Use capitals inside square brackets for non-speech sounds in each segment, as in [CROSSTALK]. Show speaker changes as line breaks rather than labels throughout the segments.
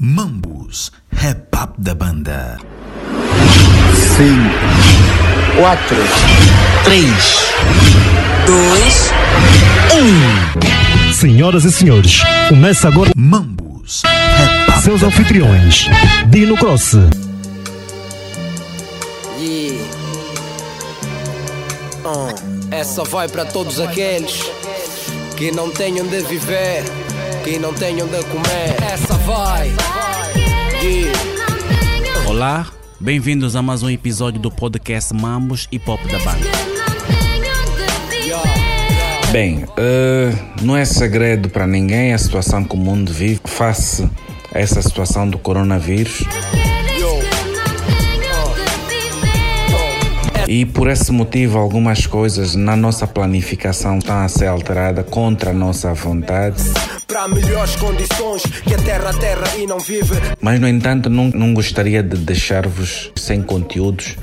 Mambus, rap up da banda.
5, 4, 3, 2, 1.
Senhoras e senhores, começa agora
Mambus, rap up
seus anfitriões, Dino Cross,
Yeah. Ah, essa vai para todos aqueles que não têm onde viver, que não têm onde comer. Vai. Yeah.
Olá, bem-vindos a mais um episódio do podcast Mambos e Pop da Banda.
Bem, eh, não é segredo para ninguém a situação que o mundo vive face a essa situação do coronavírus. E por esse motivo, algumas coisas na nossa planificação estão a ser alteradas contra a nossa vontade.
Para melhores condições que a terra terra e não vive.
Mas, no entanto, não, não gostaria de deixar-vos sem conteúdos,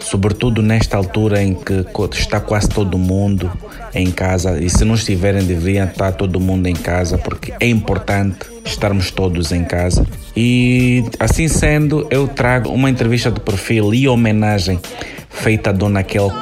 sobretudo nesta altura em que está quase todo mundo em casa. E se não estiverem, deveriam estar todo mundo em casa, porque é importante estarmos todos em casa. E assim sendo, eu trago uma entrevista de perfil e homenagem feita a Dona Kel.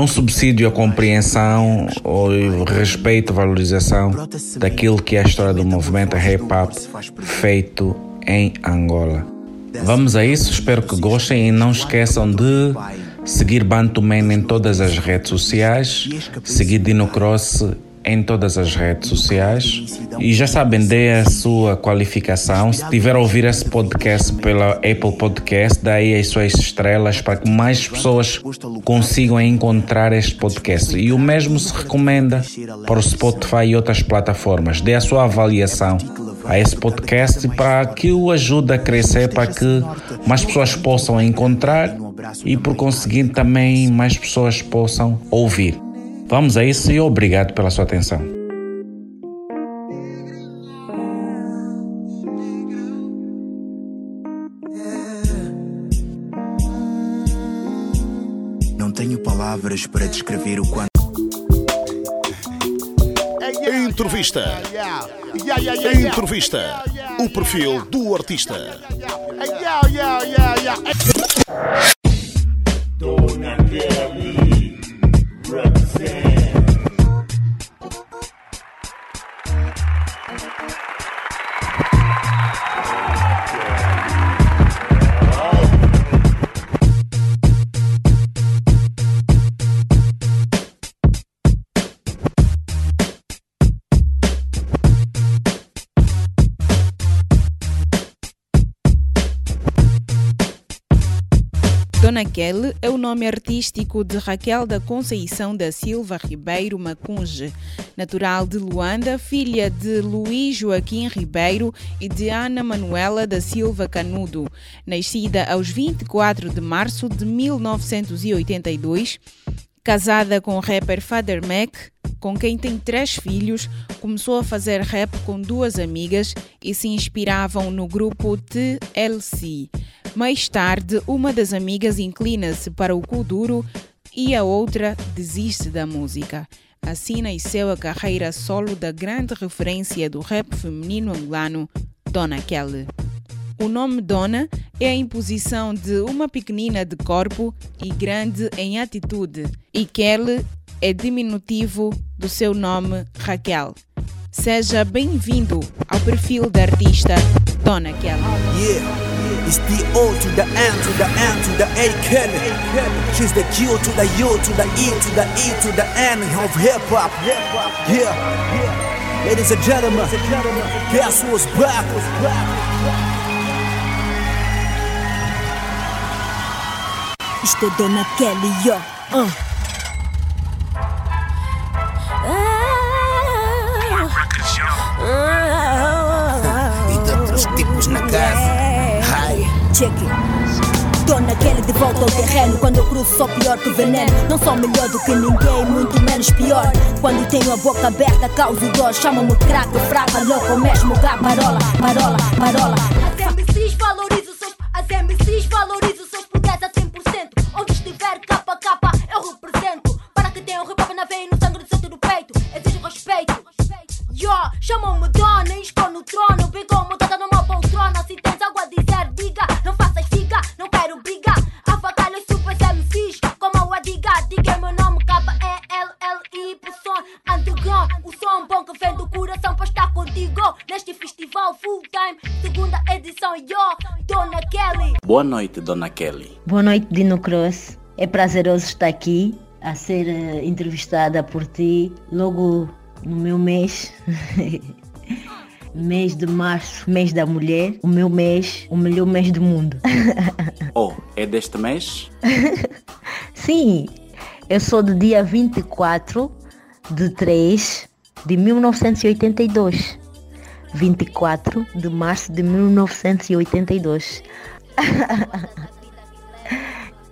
Um subsídio à compreensão, ao respeito, valorização daquilo que é a história do movimento hip hop feito em Angola. Vamos a isso, espero que gostem e não esqueçam de seguir Bantu Man em todas as redes sociais, seguir Dino Cross em todas as redes sociais e já sabem, dê a sua qualificação. Se tiver a ouvir esse podcast pela Apple Podcast, dá aí as suas estrelas para que mais pessoas consigam encontrar este podcast. E o mesmo se recomenda para o Spotify e outras plataformas. Dê a sua avaliação a esse podcast para que o ajude a crescer, para que mais pessoas possam encontrar e por conseguinte também mais pessoas possam ouvir. Vamos a isso e obrigado pela sua atenção.
Não tenho palavras para descrever o quanto.
Entrevista. Entrevista. O perfil do artista.
Kelly é o nome artístico de Raquel da Conceição da Silva Ribeiro Macunge, natural de Luanda, filha de Luís Joaquim Ribeiro e de Ana Manuela da Silva Canudo. Nascida aos 24 de março de 1982, Casada com o rapper Father Mac, com quem tem três filhos, começou a fazer rap com duas amigas e se inspiravam no grupo TLC. Mais tarde, uma das amigas inclina-se para o Kuduro e a outra desiste da música. Assim nasceu a carreira solo da grande referência do rap feminino angolano, Dona Kelly. O nome Dona é a imposição de uma pequenina de corpo e grande em atitude, e Kelly é diminutivo do seu nome Raquel. Seja bem-vindo ao perfil da artista Dona Kelly.
Yeah, it's the O to the N to the N to the A Kelly. She's the Q to the U to the E to the E to the N of hip hop. Yeah, ladies and gentlemen, guess who's back?
Isto é Dona Kelly, yo. Uh.
E de outros tipos na casa. Ai.
Check it. Dona Kelly de volta ao terreno Quando eu cruzo sou pior que veneno Não sou melhor do que ninguém, muito menos pior Quando tenho a boca aberta causo dor Chama-me craque, fraca, louco mesmo Gabarola, parola, parola
As MCs valorizam as MCs valorizam
noite, Dona Kelly.
Boa noite, Dino Cross. É prazeroso estar aqui a ser uh, entrevistada por ti logo no meu mês. [LAUGHS] mês de março, mês da mulher, o meu mês, o melhor mês do mundo. [LAUGHS]
oh, é deste mês? [LAUGHS]
Sim, eu sou do dia 24 de 3 de 1982. 24 de março de 1982. [LAUGHS]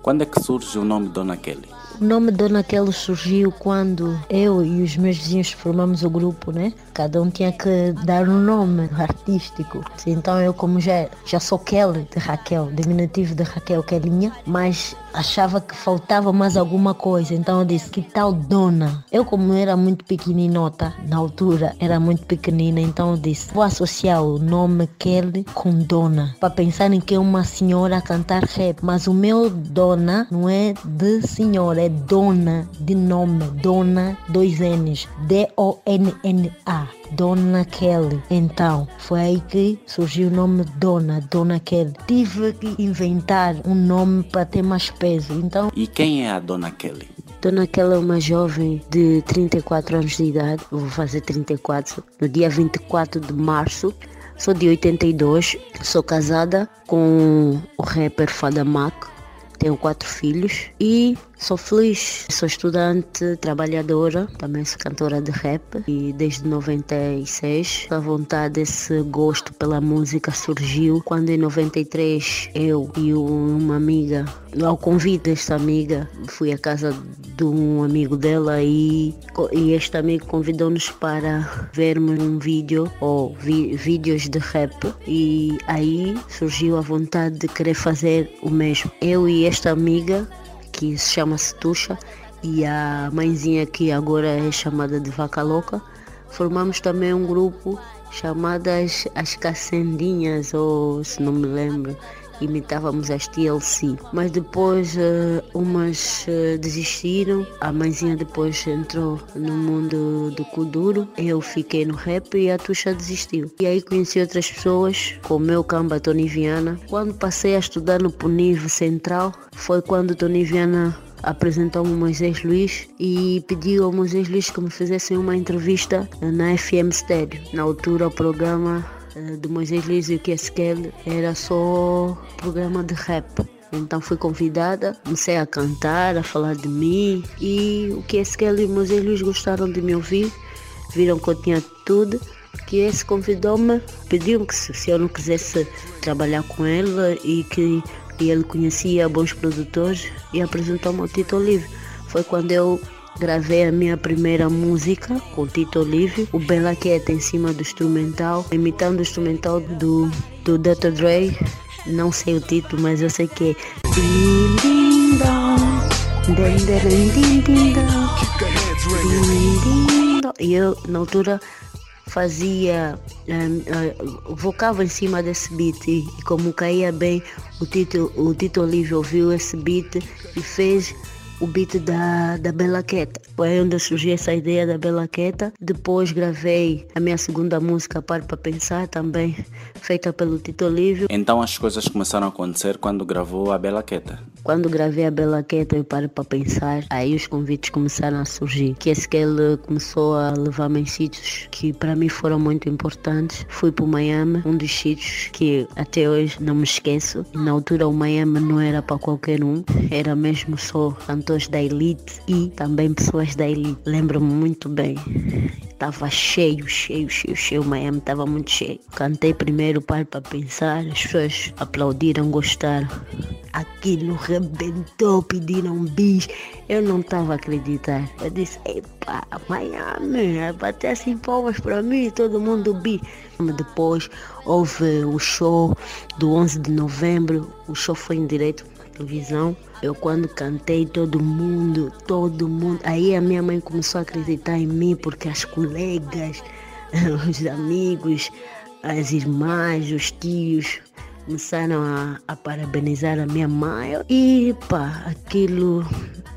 Quando é que surge o nome Dona Kelly?
O nome Dona Kelly surgiu quando eu e os meus vizinhos formamos o grupo, né? Cada um tinha que dar um nome artístico. Então eu, como já, já sou Kelly de Raquel, diminutivo de Raquel Kelinha, mas achava que faltava mais alguma coisa. Então eu disse, que tal Dona? Eu, como era muito pequeninota, na altura era muito pequenina, então eu disse, vou associar o nome Kelly com Dona, para pensarem que é uma senhora a cantar rap. Mas o meu Dona não é de senhora, é Dona de nome, Dona, dois N's, D-O-N-N-A. Dona Kelly. Então, foi aí que surgiu o nome Dona, Dona Kelly. Tive que inventar um nome para ter mais peso. Então,
e quem é a Dona Kelly?
Dona Kelly é uma jovem de 34 anos de idade, eu vou fazer 34, no dia 24 de março. Sou de 82, sou casada com o rapper Fada Mac, tenho quatro filhos e sou feliz. Sou estudante, trabalhadora, também sou cantora de rap e desde 96 a vontade, esse gosto pela música surgiu quando em 93 eu e uma amiga, ao convite desta amiga, fui à casa de um amigo dela e, e este amigo convidou-nos para vermos um vídeo ou vi, vídeos de rap e aí surgiu a vontade de querer fazer o mesmo. Eu e esta amiga que se chama Tuxa e a mãezinha que agora é chamada de Vaca Louca, formamos também um grupo chamado as, as Cacendinhas, ou se não me lembro, imitávamos as TLC. Mas depois uh, umas uh, desistiram, a mãezinha depois entrou no mundo do Kuduro, eu fiquei no rap e a Tuxa desistiu. E aí conheci outras pessoas, como o meu camba Tony Viana. Quando passei a estudar no Punivo Central, foi quando Tony Viana apresentou-me o Moisés Luiz e pediu ao Moisés Luiz que me fizessem uma entrevista na FM Stereo. Na altura o programa do Moisés Luiz e o QSQL era só programa de rap. Então fui convidada, comecei a cantar, a falar de mim e o QSQL e o Moisés Luiz gostaram de me ouvir, viram que eu tinha tudo. Que esse convidou-me, pediu-me que se, se eu não quisesse trabalhar com ele e que e ele conhecia bons produtores e apresentou-me ao Tito Livre. Foi quando eu Gravei a minha primeira música com Tito Olívio, o Bela Quieta em cima do instrumental, imitando o instrumental do, do Dr. Dre. Não sei o título, mas eu sei que é. E eu, na altura, fazia, um, uh, vocava em cima desse beat e, e como caía bem, o Tito, o Tito Olívio ouviu esse beat e fez o beat da, da Bela Queta. Foi onde surgiu essa ideia da Bela Queta. Depois gravei a minha segunda música, Pare para Pensar, também feita pelo Tito Olívio.
Então as coisas começaram a acontecer quando gravou a Bela Queta?
Quando gravei a Bela Queta e Pare para Pensar, aí os convites começaram a surgir. Que esse que ele começou a levar-me em sítios que para mim foram muito importantes. Fui para o Miami, um dos sítios que até hoje não me esqueço. Na altura o Miami não era para qualquer um, era mesmo só cantores da elite e também pessoas da elite. Lembro-me muito bem. Estava cheio, cheio, cheio, cheio. Miami estava muito cheio. Cantei primeiro Pare para Pensar, as pessoas aplaudiram, gostaram. Aquilo rebentou, pediram bis. Eu não estava a acreditar. Eu disse, epa, Miami, bater assim palmas para mim, todo mundo bi. Depois houve o show do 11 de novembro. O show foi em direito televisão. Eu quando cantei, todo mundo, todo mundo. Aí a minha mãe começou a acreditar em mim porque as colegas, [LAUGHS] os amigos, as irmãs, os tios começaram a, a parabenizar a minha mãe e pá, aquilo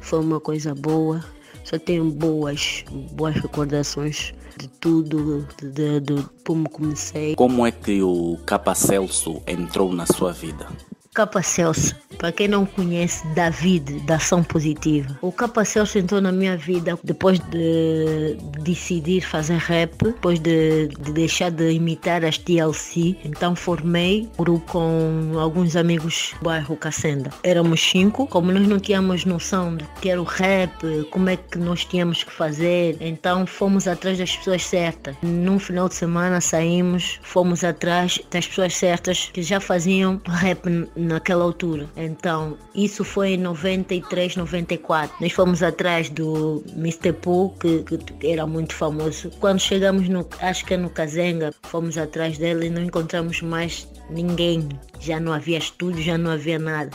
foi uma coisa boa. Só tenho boas, boas recordações de tudo, de, de, de como comecei.
Como é que o Capa Celso entrou na sua vida?
Capa Celso, para quem não conhece, David, da Ação Positiva. O Capa Celso entrou na minha vida depois de decidir fazer rap, depois de, de deixar de imitar as TLC. Então formei um grupo com alguns amigos do bairro Cacenda. Éramos cinco, como nós não tínhamos noção do que era o rap, como é que nós tínhamos que fazer, então fomos atrás das pessoas certas. Num final de semana saímos, fomos atrás das pessoas certas que já faziam rap naquela altura. Então, isso foi em 93, 94. Nós fomos atrás do Mr. Pooh, que, que, era muito famoso. Quando chegamos no, acho que é no Kazenga, fomos atrás dele e não encontramos mais ninguém. Já não havia estúdio, já não havia nada.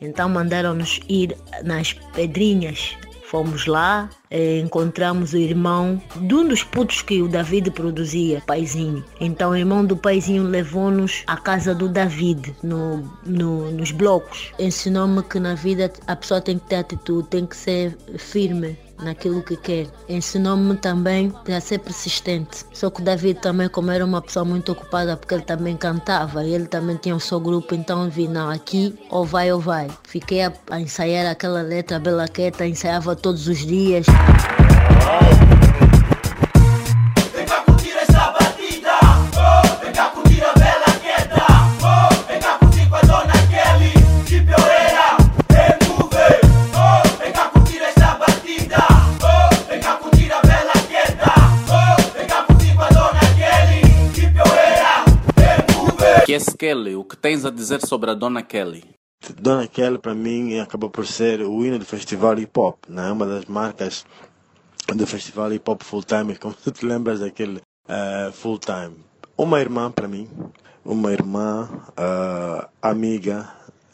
Então mandaram-nos ir nas pedrinhas Fomos lá, eh, encontramos o irmão de um dos putos que o David produzia, Paizinho. Então o irmão do Paizinho levou-nos à casa do David, no, no, nos blocos. Ensinou-me que na vida a pessoa tem que ter atitude, tem que ser firme, naquilo que quer. Ensinou-me também a ser persistente. Só que o David também, como era uma pessoa muito ocupada, porque ele também cantava e ele também tinha o seu grupo, então vi, não, aqui ou vai ou vai. Fiquei a, a ensaiar aquela letra Bela Queta, ensaiava todos os dias.
Kelly, o que tens a dizer sobre a Dona Kelly?
Dona Kelly, para mim, acabou por ser o hino do festival hip hop, né? uma das marcas do festival hip hop full time, [LAUGHS] como tu te lembras daquele uh, full time. Uma irmã para mim, uma irmã, uh, amiga.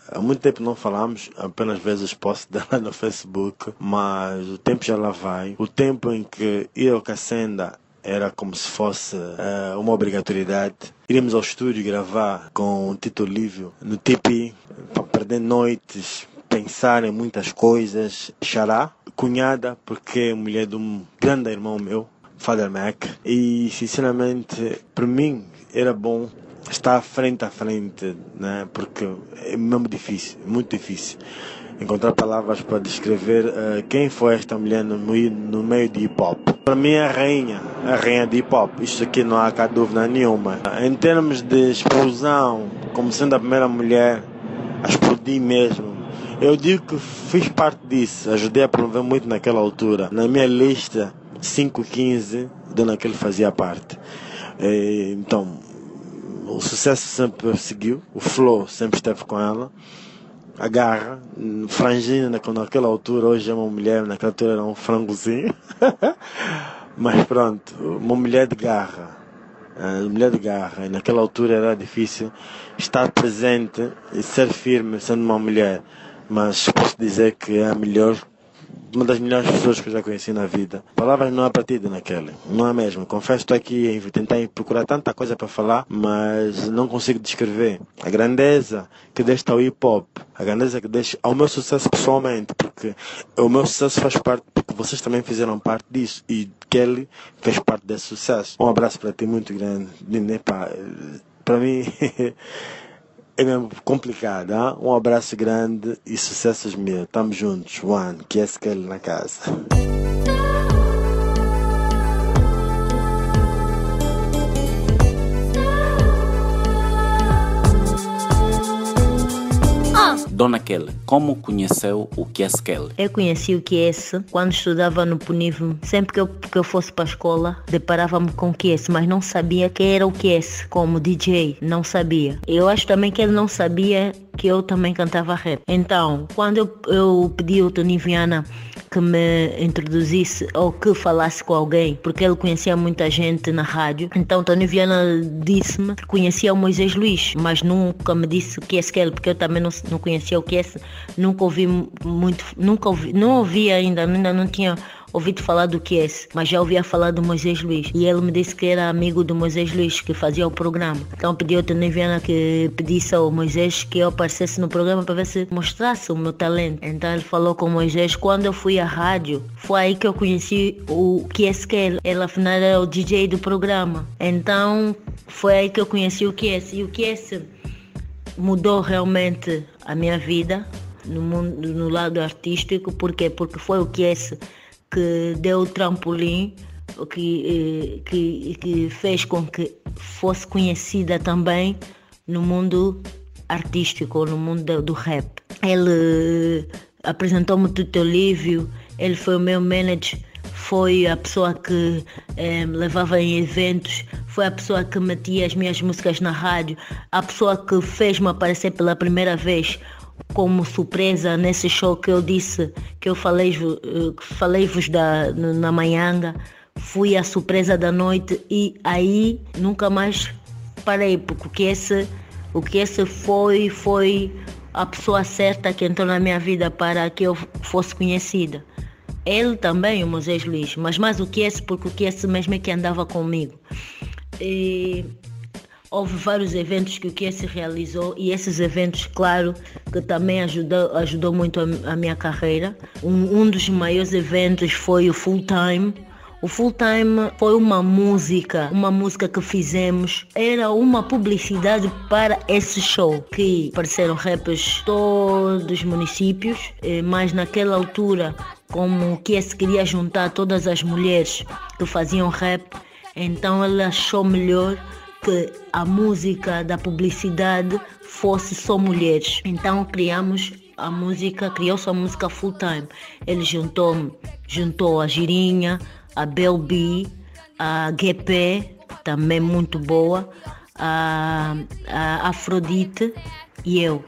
Há muito tempo não falamos, apenas vezes posto dela [LAUGHS] no Facebook, mas o tempo já lá vai. O tempo em que eu, Cassenda, era como se fosse uh, uma obrigatoriedade. Iríamos ao estúdio gravar com o Tito Lívio no Tipi, para perder noites, pensar em muitas coisas. Xará, cunhada, porque é mulher de um grande irmão meu, Father Mac. E sinceramente, para mim, era bom estar frente a frente, né? porque é mesmo difícil, muito difícil encontrar palavras para descrever uh, quem foi esta mulher no no meio de hip hop. Para mim é a rainha, a rainha de hip hop. Isto aqui não há cá dúvida nenhuma. Em termos de explosão, como sendo a primeira mulher a explodir mesmo, eu digo que fiz parte disso, ajudei a promover muito naquela altura. Na minha lista 515, de naquele fazia parte. E, então, o sucesso sempre seguiu, o flow sempre esteve com ela a garra, franjinha naquela altura, hoje é uma mulher, naquela altura era um frangozinho. [LAUGHS] Mas pronto, uma mulher de garra. Uma mulher de garra. E naquela altura era difícil estar presente e ser firme sendo uma mulher. Mas posso dizer que é a melhor uma das melhores pessoas que eu já conheci na vida. Palavras não há para ti, naquele. Não há mesmo. Confesso, estou aqui em tentar procurar tanta coisa para falar, mas não consigo descrever. A grandeza que deste ao hip hop, a grandeza que deste ao meu sucesso pessoalmente, porque o meu sucesso faz parte, porque vocês também fizeram parte disso. E Kelly fez parte desse sucesso. Um abraço para ti muito grande. Para mim. [LAUGHS] é mesmo complicado. Hein? Um abraço grande e sucessos meus. Tamo juntos. One, que é ele na casa.
Dona Kelly, como conheceu o QS Kelly?
Eu conheci o QS quando estudava no Punivo. Sempre que eu, que eu fosse para a escola, deparava-me com o QS, mas não sabia quem era o QS como DJ. Não sabia. Eu acho também que ele não sabia que eu também cantava rap. Então, quando eu, eu pedi ao Tony Viana que me introduzisse ou que falasse com alguém, porque ele conhecia muita gente na rádio. Então Tony Viana disse-me que conhecia o Moisés Luiz, mas nunca me disse o que é ele, porque eu também não, não conhecia o que é, nunca ouvi muito, nunca ouvi, não ouvi ainda, ainda não tinha ouvido falar do QS, mas já ouvia falar do Moisés Luiz. E ele me disse que era amigo do Moisés Luiz, que fazia o programa. Então pediu ao Tony Viana que pedisse ao Moisés que eu aparecesse no programa para ver se mostrasse o meu talento. Então ele falou com o Moisés. Quando eu fui à rádio, foi aí que eu conheci o QS que ele, ele afinal era o DJ do programa. Então foi aí que eu conheci o QS. E o QS mudou realmente a minha vida no, mundo, no lado artístico. Por quê? Porque foi o QS que deu o trampolim, que, eh, que, que fez com que fosse conhecida também no mundo artístico, no mundo do rap. Ele apresentou-me o Tuto Lívio, ele foi o meu manager, foi a pessoa que eh, me levava em eventos, foi a pessoa que metia as minhas músicas na rádio, a pessoa que fez-me aparecer pela primeira vez como surpresa nesse show que eu disse, que eu falei-vos falei da, na manhã, fui a surpresa da noite e aí nunca mais parei, porque esse, o que esse foi, foi a pessoa certa que entrou na minha vida para que eu fosse conhecida. Ele também, o Moisés Luiz, mas mais o esse, porque o esse mesmo é que andava comigo. E houve vários eventos que o se realizou e esses eventos, claro, que também ajudou, ajudou muito a, a minha carreira. Um, um, dos maiores eventos foi o Full Time. O Full Time foi uma música, uma música que fizemos, era uma publicidade para esse show, que apareceram rappers todos os municípios, eh, mas naquela altura, como que se queria juntar todas as mulheres que faziam rap, então ela achou melhor que a música da publicidade fosse só mulheres. Então criamos a música, criou-se a música full time. Ele juntou, juntou a Girinha, a Belbi, a GP, também muito boa, a, a Afrodite e eu.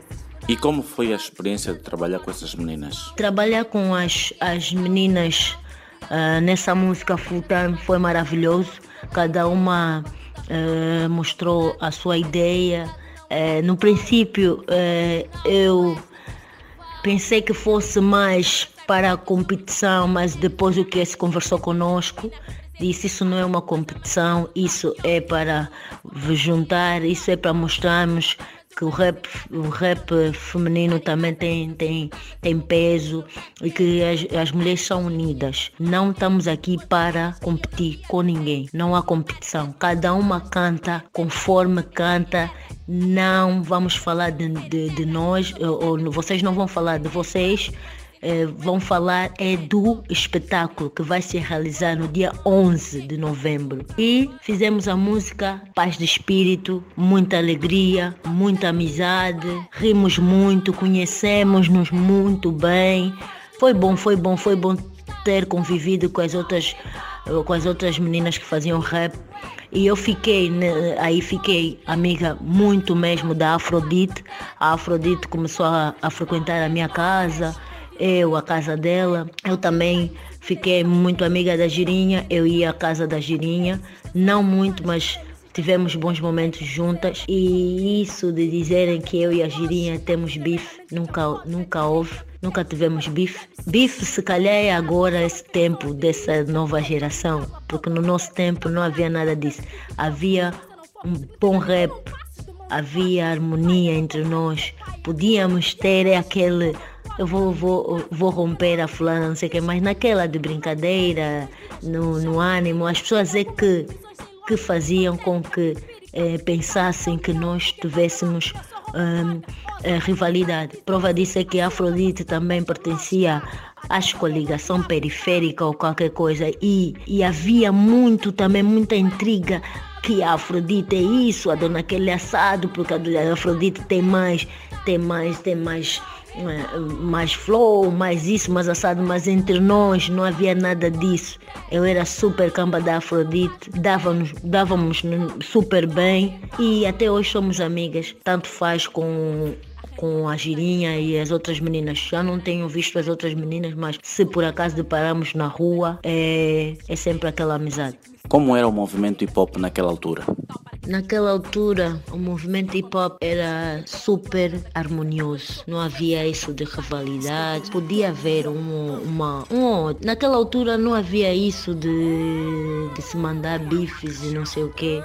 E como foi a experiência de trabalhar com essas meninas?
Trabalhar com as, as meninas uh, nessa música full time foi maravilhoso. Cada uma uh, mostrou a sua ideia. Uh, no princípio, uh, eu pensei que fosse mais para a competição, mas depois o que se conversou conosco, disse isso não é uma competição, isso é para juntar, isso é para mostrarmos que o rap, o rap feminino também tem, tem, tem peso e que as, as mulheres são unidas. Não estamos aqui para competir com ninguém. Não há competição. Cada uma canta conforme canta. Não vamos falar de, de, de nós, ou, ou vocês não vão falar de vocês eh, vão falar é do espetáculo que vai se realizar no dia 11 de novembro. E fizemos a música Paz de Espírito, muita alegria, muita amizade, rimos muito, conhecemos-nos muito bem. Foi bom, foi bom, foi bom ter convivido com as outras com as outras meninas que faziam rap e eu fiquei, né, aí fiquei amiga muito mesmo da Afrodite. A Afrodite começou a, a frequentar a minha casa, eu, a casa dela. Eu também fiquei muito amiga da Girinha, eu ia à casa da Girinha, não muito, mas tivemos bons momentos juntas. E isso de dizerem que eu e a Girinha temos bife, nunca, nunca houve. Nunca tivemos bife. Bife, se calhar, é agora esse tempo dessa nova geração, porque no nosso tempo não havia nada disso. Havia um bom rap, havia harmonia entre nós, podíamos ter aquele eu vou, vou, vou romper a fulana, não sei o que, mas naquela de brincadeira, no, no ânimo, as pessoas é que, que faziam com que eh, pensassem que nós tivéssemos um, rivalidade. Prova disso é que Afrodite também pertencia à coligação periférica ou qualquer coisa e, e havia muito também, muita intriga que a Afrodite é isso, a dona aquele assado, porque a Afrodite tem mais, tem mais, tem mais é, mais flow, mais isso, mais assado, mas entre nós não havia nada disso. Eu era super camba da Afrodite, dávamos, dávamos super bem e até hoje somos amigas. Tanto faz com com a Girinha e as outras meninas. Já não tenho visto as outras meninas, mas se por acaso deparamos na rua, é, é sempre aquela amizade.
Como era o movimento hip hop naquela altura?
Naquela altura, o movimento hip hop era super harmonioso. Não havia isso de rivalidade. Podia haver um, uma. Um, naquela altura não havia isso de, de se mandar bifes e não sei o quê.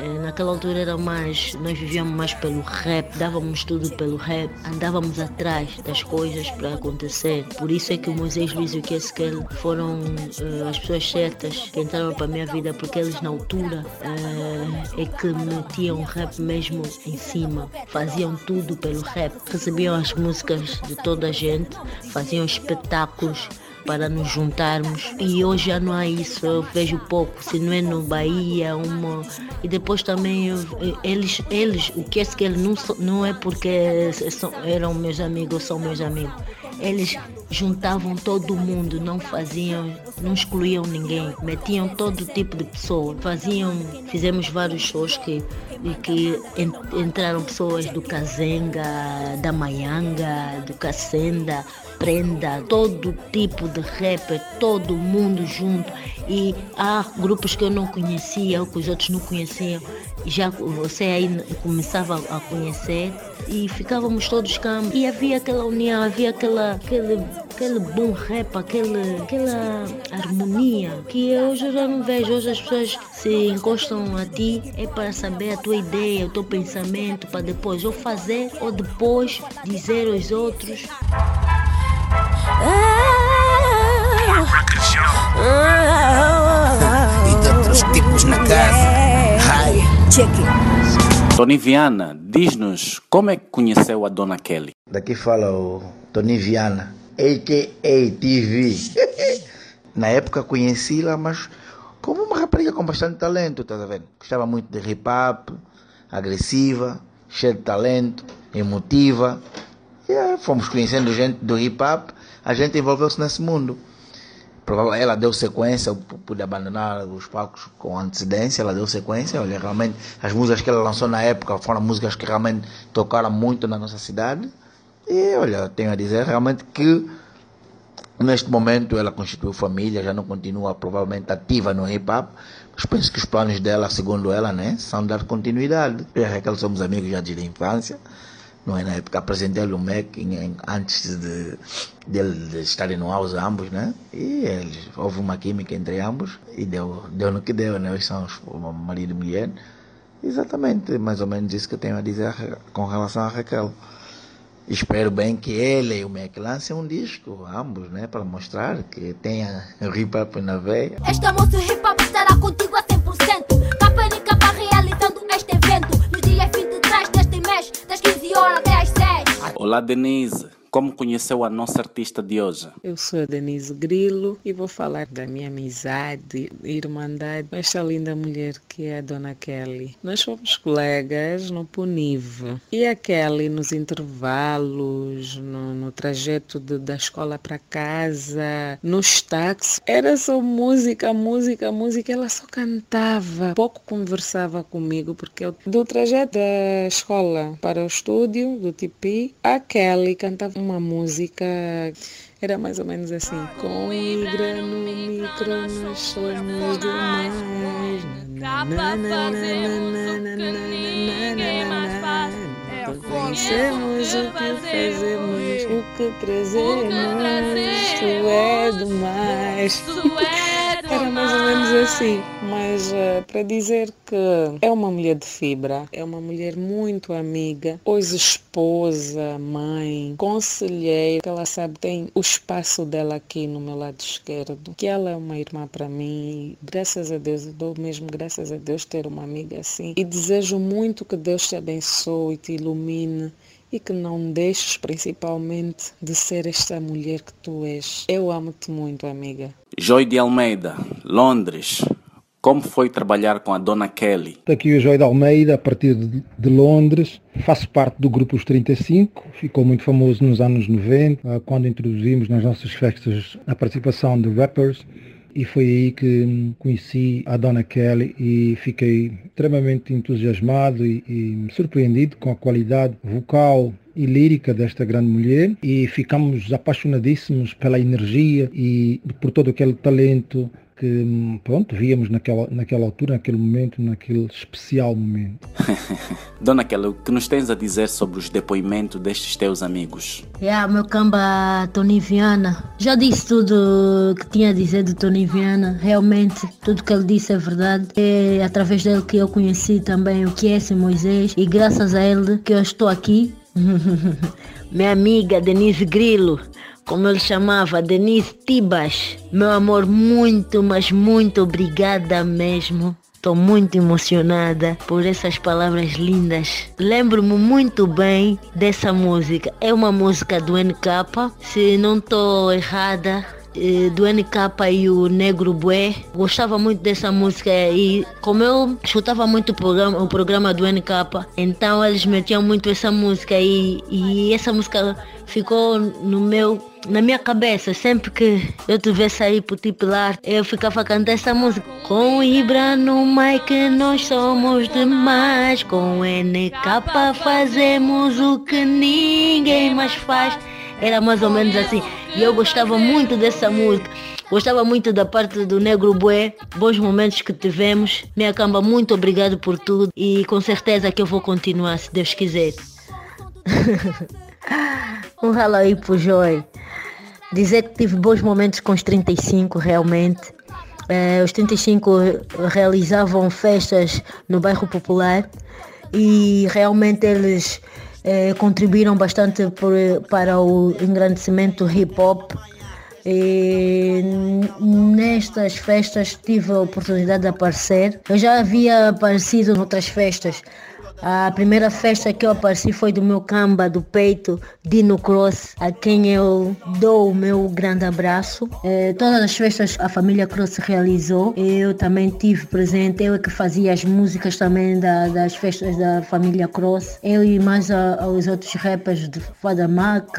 Eh, naquela altura era mais, nós vivíamos mais pelo rap, dávamos tudo pelo rap, andávamos atrás das coisas para acontecer. Por isso é que o Moisés Luiz e o Keskel foram uh, as pessoas certas que entraram para a minha vida, porque eles na altura uh, é que metiam rap mesmo em cima, faziam tudo pelo rap, recebiam as músicas de toda a gente, faziam espetáculos para nos juntarmos. E hoje já não há isso, eu vejo pouco, se não é no Bahia, uma. E depois também eu, eles, eles, o que é que eles não, não é porque são, eram meus amigos, são meus amigos. Eles juntavam todo mundo, não faziam, não excluíam ninguém, metiam todo tipo de pessoa, faziam, fizemos vários shows que que entraram pessoas do Kazenga, da Maianga, do Cacenda, prenda, todo tipo de rapper, todo mundo junto. E há grupos que eu não conhecia, ou que os outros não conheciam. Já você aí começava a conhecer e ficávamos todos cá. E havia aquela união, havia aquela, aquele, aquele bom rap, aquele, aquela harmonia que hoje eu já não vejo. Hoje as pessoas se encostam a ti é para saber a tua ideia, o teu pensamento, para depois ou fazer ou depois dizer aos outros.
E de outros tipos na casa. Hi.
Check it.
Tony Viana, diz-nos como é que conheceu a Dona Kelly.
Daqui fala o Tony Viana, a.k.a. TV. [LAUGHS] Na época conheci-la, mas como uma rapariga com bastante talento, tá vendo? Gostava muito de hip hop, agressiva, cheia de talento, emotiva. E aí, fomos conhecendo gente do hip hop, a gente envolveu-se nesse mundo. Ela deu sequência, eu pude abandonar os palcos com antecedência, ela deu sequência. Olha, realmente, as músicas que ela lançou na época foram músicas que realmente tocaram muito na nossa cidade. E olha, tenho a dizer realmente que neste momento ela constituiu família, já não continua provavelmente ativa no hip hop, mas penso que os planos dela, segundo ela, né, são dar continuidade. Eu e a Raquel somos amigos já desde a infância não é? Na época apresentei-lhe o em, antes de, de, de estarem no house ambos, né? E eles, houve uma química entre ambos e deu, deu no que deu, né? Eles são marido e mulher. Exatamente, mais ou menos isso que eu tenho a dizer com relação a Raquel. Espero bem que ele e o Mac lancem um disco, ambos, né? Para mostrar que tenha hip hop na veia.
Esta moça hip hop estará contigo das 15 horas até às 6.
Olá, Denise. Como conheceu a nossa artista de hoje?
Eu sou a Denise Grilo e vou falar da minha amizade, irmandade com esta linda mulher que é a Dona Kelly. Nós fomos colegas no Puniv e a Kelly nos intervalos, no, no trajeto de, da escola para casa, nos táxis, era só música, música, música. Ela só cantava, pouco conversava comigo porque eu, do trajeto da escola para o estúdio do TP, a Kelly cantava uma música era mais ou menos assim com Igra no micro nós somos demais Conhecemos o que fazemos, o que trazemos, tu é demais. Era mais ou menos assim, mas uh, para dizer que é uma mulher de fibra, é uma mulher muito amiga, hoje esposa, mãe, conselheira, que ela sabe tem o espaço dela aqui no meu lado esquerdo, que ela é uma irmã para mim, graças a Deus, eu dou mesmo graças a Deus ter uma amiga assim e desejo muito que Deus te abençoe, te ilumine e que não deixes principalmente de ser esta mulher que tu és. Eu amo-te muito, amiga.
Joy de Almeida, Londres. Como foi trabalhar com a Dona Kelly?
Aqui o Joy de Almeida, a partir de, Londres. Faço parte do grupo Os 35, ficou muito famoso nos anos 90, quando introduzimos nas nossas festas a participação de rappers e foi aí que conheci a Dona Kelly e fiquei extremamente entusiasmado e, e surpreendido com a qualidade vocal e lírica desta grande mulher e ficamos apaixonadíssimos pela energia e por todo aquele talento que, hum, pronto, víamos naquela, naquela altura, naquele momento, naquele especial momento. [LAUGHS]
Dona Kelly, o que nos tens a dizer sobre os depoimentos destes teus amigos?
Yeah, meu camba Tony Viana. Já disse tudo que tinha a dizer do Tony Viana. Realmente, tudo que ele disse é verdade. É através dele que eu conheci também o que é esse Moisés. E graças a ele que eu estou aqui. [LAUGHS] Minha amiga Denise Grilo como ele chamava, Denise Tibas. Meu amor, muito, mas muito obrigada mesmo. Estou muito emocionada por essas palavras lindas. Lembro-me muito bem dessa música. É uma música do NK, se não estou errada, eh, do NK e o Negro Bué. Gostava muito dessa música e como eu escutava muito o programa, o programa do NK, então eles metiam muito essa música e, e essa música ficou no meu na minha cabeça, sempre que eu tivesse aí pro tipilar, eu ficava cantando essa música. Com Ibra no mic nós somos demais, com NK fazemos o que ninguém mais faz. Era mais ou menos assim. E eu gostava muito dessa música. Gostava muito da parte do Negro Bué, bons momentos que tivemos. Minha camba, muito obrigado por tudo e com certeza que eu vou continuar, se Deus quiser. [LAUGHS] um ralo aí pro Joy. Dizer que tive bons momentos com os 35, realmente. Eh, os 35 realizavam festas no bairro popular e realmente eles eh, contribuíram bastante por, para o engrandecimento hip hop. E nestas festas tive a oportunidade de aparecer. Eu já havia aparecido em outras festas, a primeira festa que eu apareci foi do meu camba do peito, Dino Cross, a quem eu dou o meu grande abraço. É, todas as festas a família Cross realizou, eu também tive presente, eu é que fazia as músicas também da, das festas da família Cross. Eu e mais a, os outros rappers de Fada Mac,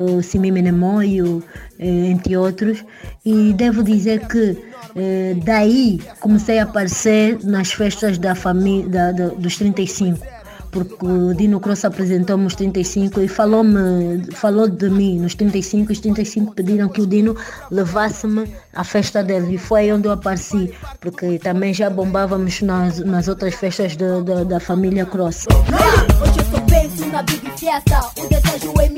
o Simi Menemoio, eh, entre outros. E devo dizer que eh, daí comecei a aparecer nas festas da família da, da, dos 35 porque o Dino Cross apresentou-me os 35 e falou-me, falou de mim nos 35, os 35 pediram que o Dino levasse-me à festa dele e foi aí onde eu apareci, porque também já bombávamos nas, nas outras festas de, da família Cross.
Hoje eu sou na big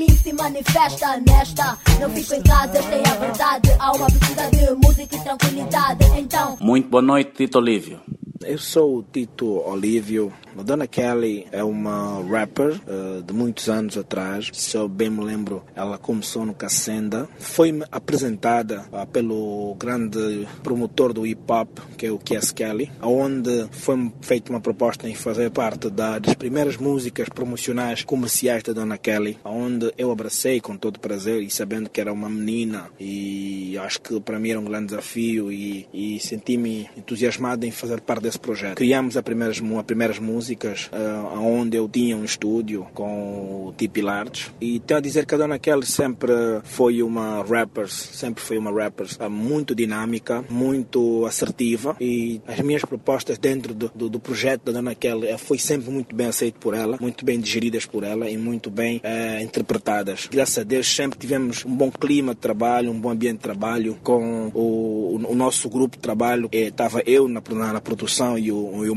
mim se manifesta nesta. Não fico em casa, esta é a verdade. Há uma mistura de música e tranquilidade. Então
Muito boa noite, Tito Olívio
eu sou o Tito Olívio. A Dona Kelly é uma rapper uh, de muitos anos atrás. Se eu bem me lembro, ela começou no Cassenda. Foi-me apresentada uh, pelo grande promotor do hip hop, que é o Kies Kelly, onde foi-me feita uma proposta em fazer parte da, das primeiras músicas promocionais comerciais da Dona Kelly, onde eu abracei com todo prazer e sabendo que era uma menina e acho que para mim era um grande desafio e, e senti-me entusiasmado em fazer parte desse projeto. Criamos as primeiras, as primeiras músicas uh, onde eu tinha um estúdio com o Tipi Large e tenho a dizer que a Dona Kelly sempre foi uma rapper, sempre foi uma rapper uh, muito dinâmica, muito assertiva e as minhas propostas dentro do, do, do projeto da Dona Kelly uh, foi sempre muito bem aceito por ela, muito bem digeridas por ela e muito bem uh, interpretadas. Graças a Deus sempre tivemos um bom clima de trabalho, um bom ambiente de trabalho com o, o, o nosso grupo de trabalho. Estava eu na, na, na produção e o, e o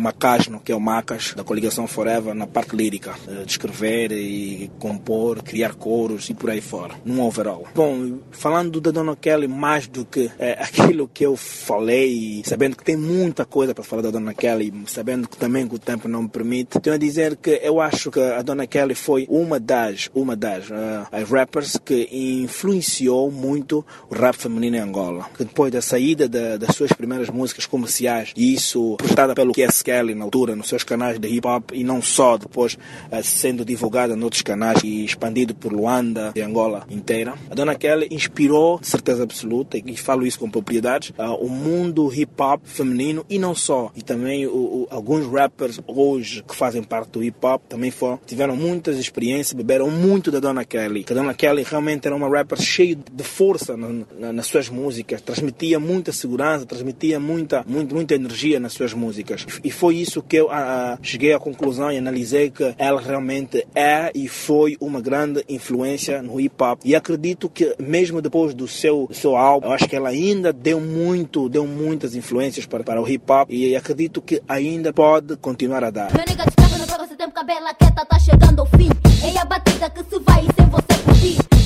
que é o Macas, da coligação Forever, na parte lírica, eh, de escrever e compor, criar coros e por aí fora, num overall. Bom, falando da Dona Kelly, mais do que é, [LAUGHS] aquilo que eu falei, sabendo que tem muita coisa para falar da Dona Kelly, sabendo que também que o tempo não me permite, tenho a dizer que eu acho que a Dona Kelly foi uma das, uma das uh, rappers que influenciou muito o rap feminino em Angola. Que depois da saída da, das suas primeiras músicas comerciais, e isso postada pelo Kies Kelly na altura, nos seus canais de hip hop, e não só, depois uh, sendo divulgada noutros canais e expandido por Luanda e Angola inteira. A Dona Kelly inspirou, certeza absoluta, e falo isso com propriedade, uh, o mundo hip hop feminino e não só. E também o, o, alguns rappers hoje que fazem parte do hip hop também foram, tiveram muitas experiências, beberam muito da Dona Kelly. Que a Dona Kelly realmente era uma rapper cheia de força na, na, nas suas músicas, transmitia muita segurança, transmitia muita, muito, muita energia nas suas músicas. E foi isso que eu uh, cheguei à conclusão e analisei que ela realmente é e foi uma grande influência no hip hop. E acredito que mesmo depois do seu, seu álbum, eu acho que ela ainda deu muito, deu muitas influências para, para o hip hop e acredito que ainda pode continuar a dar.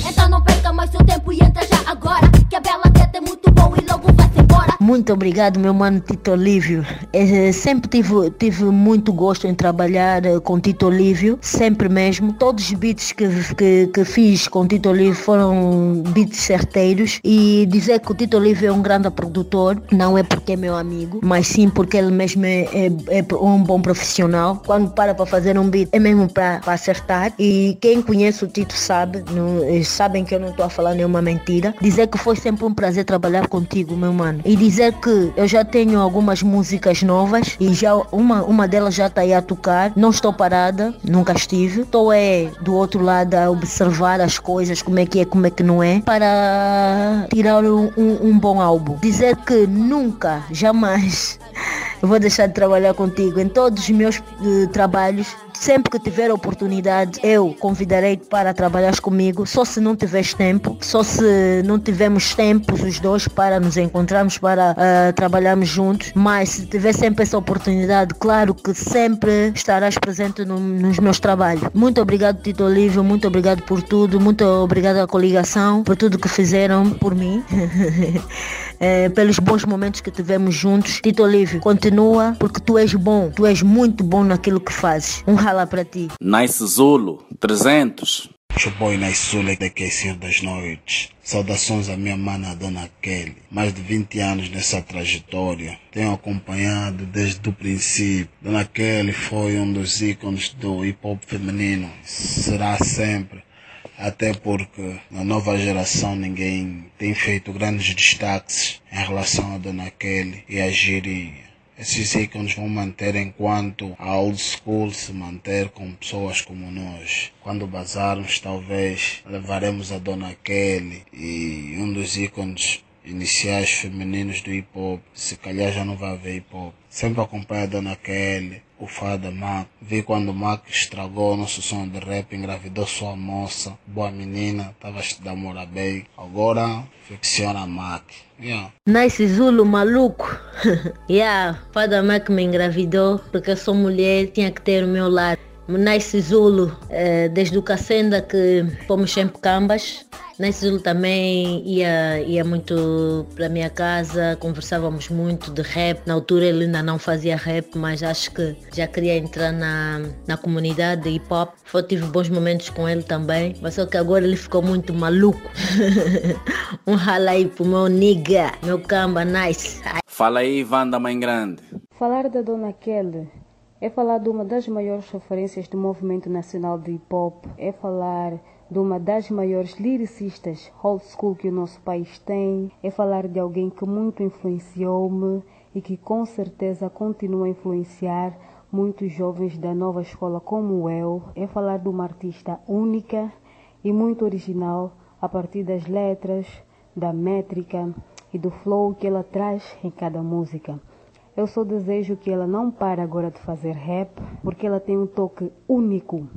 Então não perca mais seu tempo e entra já agora. Muito
obrigado, meu mano Tito Olívio. Eh, sempre tive, tive muito gosto em trabalhar eh, com Tito Olívio, sempre mesmo. Todos os beats que, que, que fiz com Tito Olívio foram beats certeiros. E dizer que o Tito Olívio é um grande produtor, não é porque é meu amigo, mas sim porque ele mesmo é, é, é um bom profissional. Quando para para fazer um beat, é mesmo para acertar. E quem conhece o Tito sabe, não, sabem que eu não estou a falar nenhuma mentira. Dizer que foi sempre um prazer trabalhar contigo, meu mano. E dizer que eu já tenho algumas músicas novas e já uma, uma delas já está aí a tocar. Não estou parada, nunca estive. Estou é do outro lado a observar as coisas, como é que é, como é que não é, para tirar um, um, um bom álbum. Dizer que nunca, jamais [LAUGHS] vou deixar de trabalhar contigo em todos os meus uh, trabalhos. Sempre que tiver oportunidade, eu convidarei para trabalhar comigo. Só se não tiveres tempo, só se não tivermos tempos os dois para nos encontrarmos, para uh, trabalharmos juntos. Mas se tiver sempre essa oportunidade, claro que sempre estarás presente no, nos meus trabalhos. Muito obrigado, Tito Olívio. Muito obrigado por tudo. Muito obrigado à coligação por tudo que fizeram por mim. [LAUGHS] é, pelos bons momentos que tivemos juntos. Tito Olívio, continua porque tu és bom, tu és muito bom naquilo que fazes. Um rala para ti.
Nice Zulu, 300.
Chuboy Nice Zulu daqui Senhor das Noites. Saudações à minha mana Dona Kelly. Mais de 20 anos nessa trajetória. Tenho acompanhado desde o princípio. Dona Kelly foi um dos ícones do hip hop feminino. Será sempre até porque na nova geração ninguém tem feito grandes destaques em relação a Dona Kelly e a Girinha. Esses ícones vão manter enquanto a old school se manter com pessoas como nós. Quando bazarmos, talvez levaremos a Dona Kelly e um dos ícones iniciais femininos do hip hop. Se calhar já não vai haver hip hop. Sempre acompanha a Dona Kelly, o fada Mac. Vi quando Mac estragou nosso som de rap, engravidou sua moça, boa menina, tava a estudar mora bem. Agora ficciona Mac. Yeah.
Nice Zulu maluco. [LAUGHS] yeah, fada Mac me engravidou porque eu sou mulher, tinha que ter o meu lado. Nice Zulu, eh, desde o Cacenda que fomos sempre cambas. Nice Zulu também ia, ia muito para minha casa, conversávamos muito de rap. Na altura ele ainda não fazia rap, mas acho que já queria entrar na, na comunidade de hip hop. Eu tive bons momentos com ele também, mas só que agora ele ficou muito maluco. [LAUGHS] um rala aí pro meu nigga, meu camba, nice.
Fala aí, Wanda Mãe Grande.
Falar da Dona Kelly é falar de uma das maiores referências do movimento nacional de hip hop, é falar de uma das maiores lyricistas old school que o nosso país tem, é falar de alguém que muito influenciou-me e que com certeza continua a influenciar muitos jovens da nova escola como eu, é falar de uma artista única e muito original a partir das letras, da métrica e do flow que ela traz em cada música. Eu só desejo que ela não pare agora de fazer rap, porque ela tem um toque único.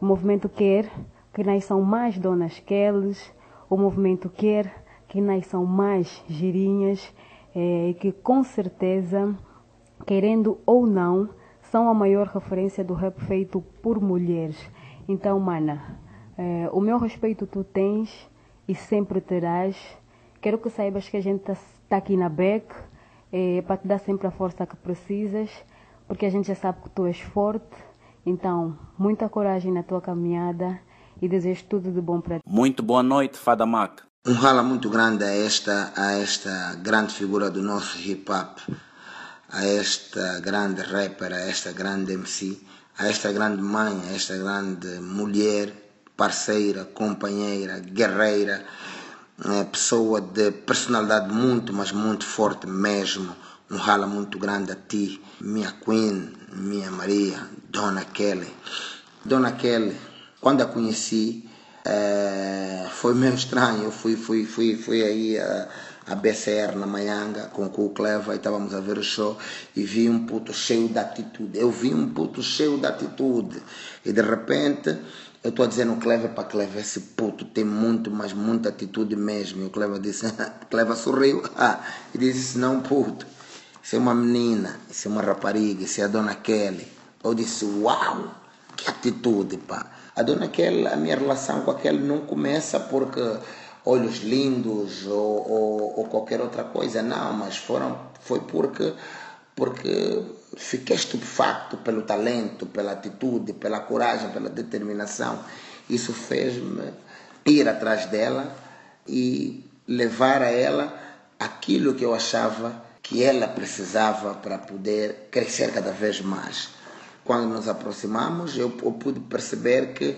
O movimento quer que nasçam mais donas Kellys, o movimento quer que nasçam mais girinhas, e que com certeza, querendo ou não, são a maior referência do rap feito por mulheres. Então, mana, eh, o meu respeito tu tens e sempre terás. Quero que saibas que a gente está tá aqui na back é, para te dar sempre a força que precisas, porque a gente já sabe que tu és forte. Então, muita coragem na tua caminhada e desejo tudo de bom para ti.
Muito boa noite, Fada Mac.
Um rala muito grande a esta, a esta grande figura do nosso hip hop, a esta grande rapper, a esta grande MC, a esta grande mãe, a esta grande mulher, parceira, companheira, guerreira é, pessoa de personalidade muito, mas muito forte mesmo. Um rala muito grande a ti, minha Queen, minha Maria, Dona Kelly. Dona Kelly, quando a conheci, é, foi meio estranho. Eu fui, fui, fui, fui aí a, a BCR na Manhanga com o Cleva e estávamos a ver o show e vi um puto cheio de atitude. Eu vi um puto cheio de atitude e de repente eu estou a dizer no Clever para Clever, esse puto tem muito, mas muita atitude mesmo. E o Clever disse, [LAUGHS] Clever sorriu e disse, não puto, isso é uma menina, isso é uma rapariga, isso é a Dona Kelly. Eu disse, uau, que atitude, pá. A Dona Kelly, a minha relação com a Kelly não começa porque olhos lindos ou, ou, ou qualquer outra coisa, não, mas foram, foi porque, porque fiquei estupefacto pelo talento, pela atitude, pela coragem, pela determinação. Isso fez-me ir atrás dela e levar a ela aquilo que eu achava que ela precisava para poder crescer cada vez mais. Quando nos aproximamos, eu, eu pude perceber que,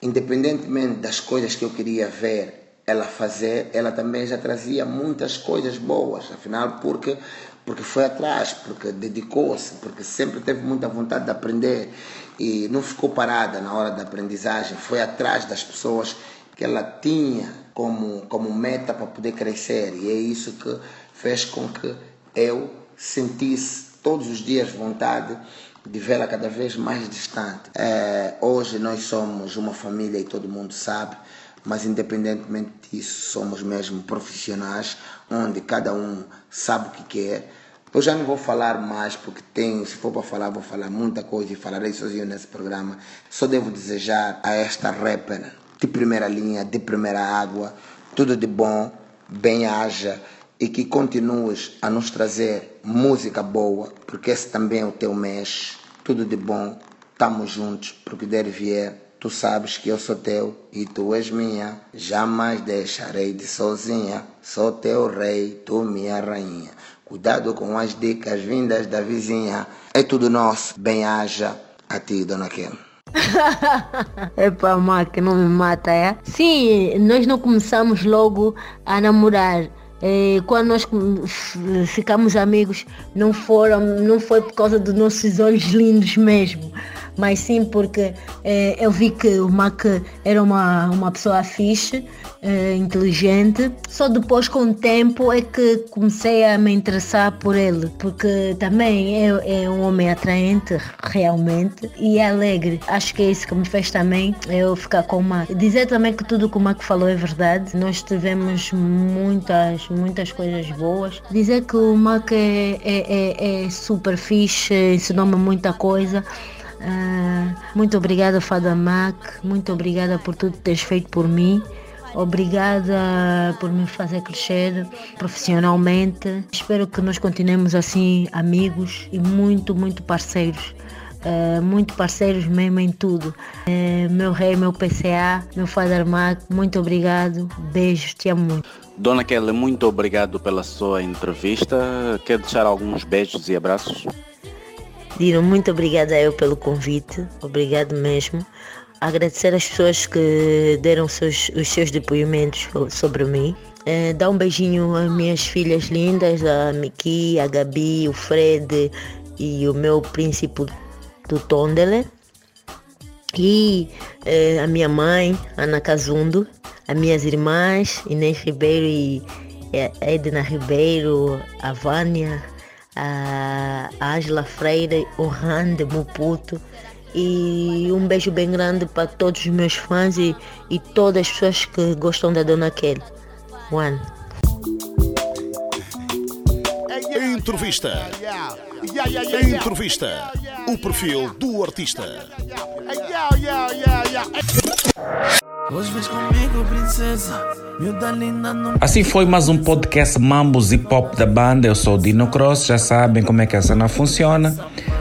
independentemente das coisas que eu queria ver ela fazer, ela também já trazia muitas coisas boas, afinal, porque porque foi atrás, porque dedicou-se, porque sempre teve muita vontade de aprender e não ficou parada na hora da aprendizagem, foi atrás das pessoas que ela tinha como, como meta para poder crescer e é isso que fez com que eu sentisse todos os dias vontade de vê-la cada vez mais distante. É, hoje nós somos uma família e todo mundo sabe, mas independentemente disso, somos mesmo profissionais, onde cada um sabe o que quer. Eu já não vou falar mais, porque tenho, se for para falar, vou falar muita coisa e falarei sozinho nesse programa. Só devo desejar a esta rapper de primeira linha, de primeira água, tudo de bom, bem haja e que continues a nos trazer música boa, porque esse também é o teu mês. Tudo de bom, estamos juntos, porque der vier Tu sabes que eu sou teu e tu és minha. Jamais deixarei de sozinha. Sou teu rei, tu minha rainha. Cuidado com as dicas vindas da vizinha. É tudo nosso. Bem haja a ti, dona Kel. [LAUGHS]
Epa, Mac, não me mata, é? Sim, nós não começamos logo a namorar. Quando nós ficamos amigos, não, foram, não foi por causa dos nossos olhos lindos mesmo mas sim porque eh, eu vi que o Mac era uma, uma pessoa fixe, eh, inteligente. Só depois com o tempo é que comecei a me interessar por ele, porque também é, é um homem atraente realmente e é alegre. Acho que é isso que me fez também eu ficar com o Mac. Dizer também que tudo que o Mac falou é verdade. Nós tivemos muitas, muitas coisas boas. Dizer que o Mac é, é, é, é super fixe, ensinou-me muita coisa. Uh, muito obrigada, Fada Mac. Muito obrigada por tudo que tens feito por mim. Obrigada por me fazer crescer profissionalmente. Espero que nós continuemos assim, amigos e muito, muito parceiros. Uh, muito parceiros mesmo em tudo. Uh, meu rei, meu PCA, meu Father Mac, muito obrigado. Beijos, te amo muito.
Dona Kelly, muito obrigado pela sua entrevista. Quer deixar alguns beijos e abraços?
Dino, muito obrigada eu pelo convite, obrigado mesmo. Agradecer às pessoas que deram seus, os seus depoimentos sobre mim. É, dar um beijinho às minhas filhas lindas, a Miki, a Gabi, o Fred e o meu príncipe do Tondele. E é, a minha mãe, Ana Cazundo, as minhas irmãs, Inês Ribeiro e Edna Ribeiro, a Vânia, a Ángela Freire, o Rande Muputo. E um beijo bem grande para todos os meus fãs e, e todas as pessoas que gostam da Dona Kelly. One.
Entrevista. Entrevista. O perfil do artista.
Assim foi mais um podcast Mambos e Pop da banda. Eu sou o Dino Cross, já sabem como é que a cena funciona.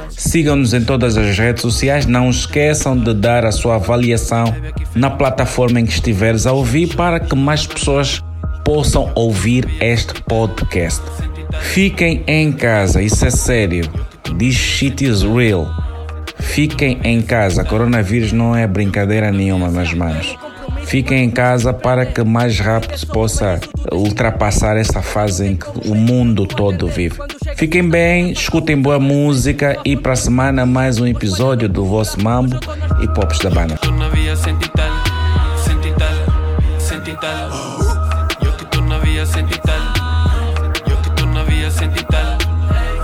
Sigam-nos em todas as redes sociais. Não esqueçam de dar a sua avaliação na plataforma em que estiveres a ouvir para que mais pessoas possam ouvir este podcast. Fiquem em casa, isso é sério. This shit is real. Fiquem em casa, coronavírus não é brincadeira nenhuma, meus manos. Fiquem em casa para que mais rápido se possa ultrapassar essa fase em que o mundo todo vive. Fiquem bem, escutem boa música e para a semana mais um episódio do vosso Mambo e Pops da Banda.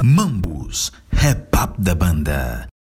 Mambus, rap up da banda.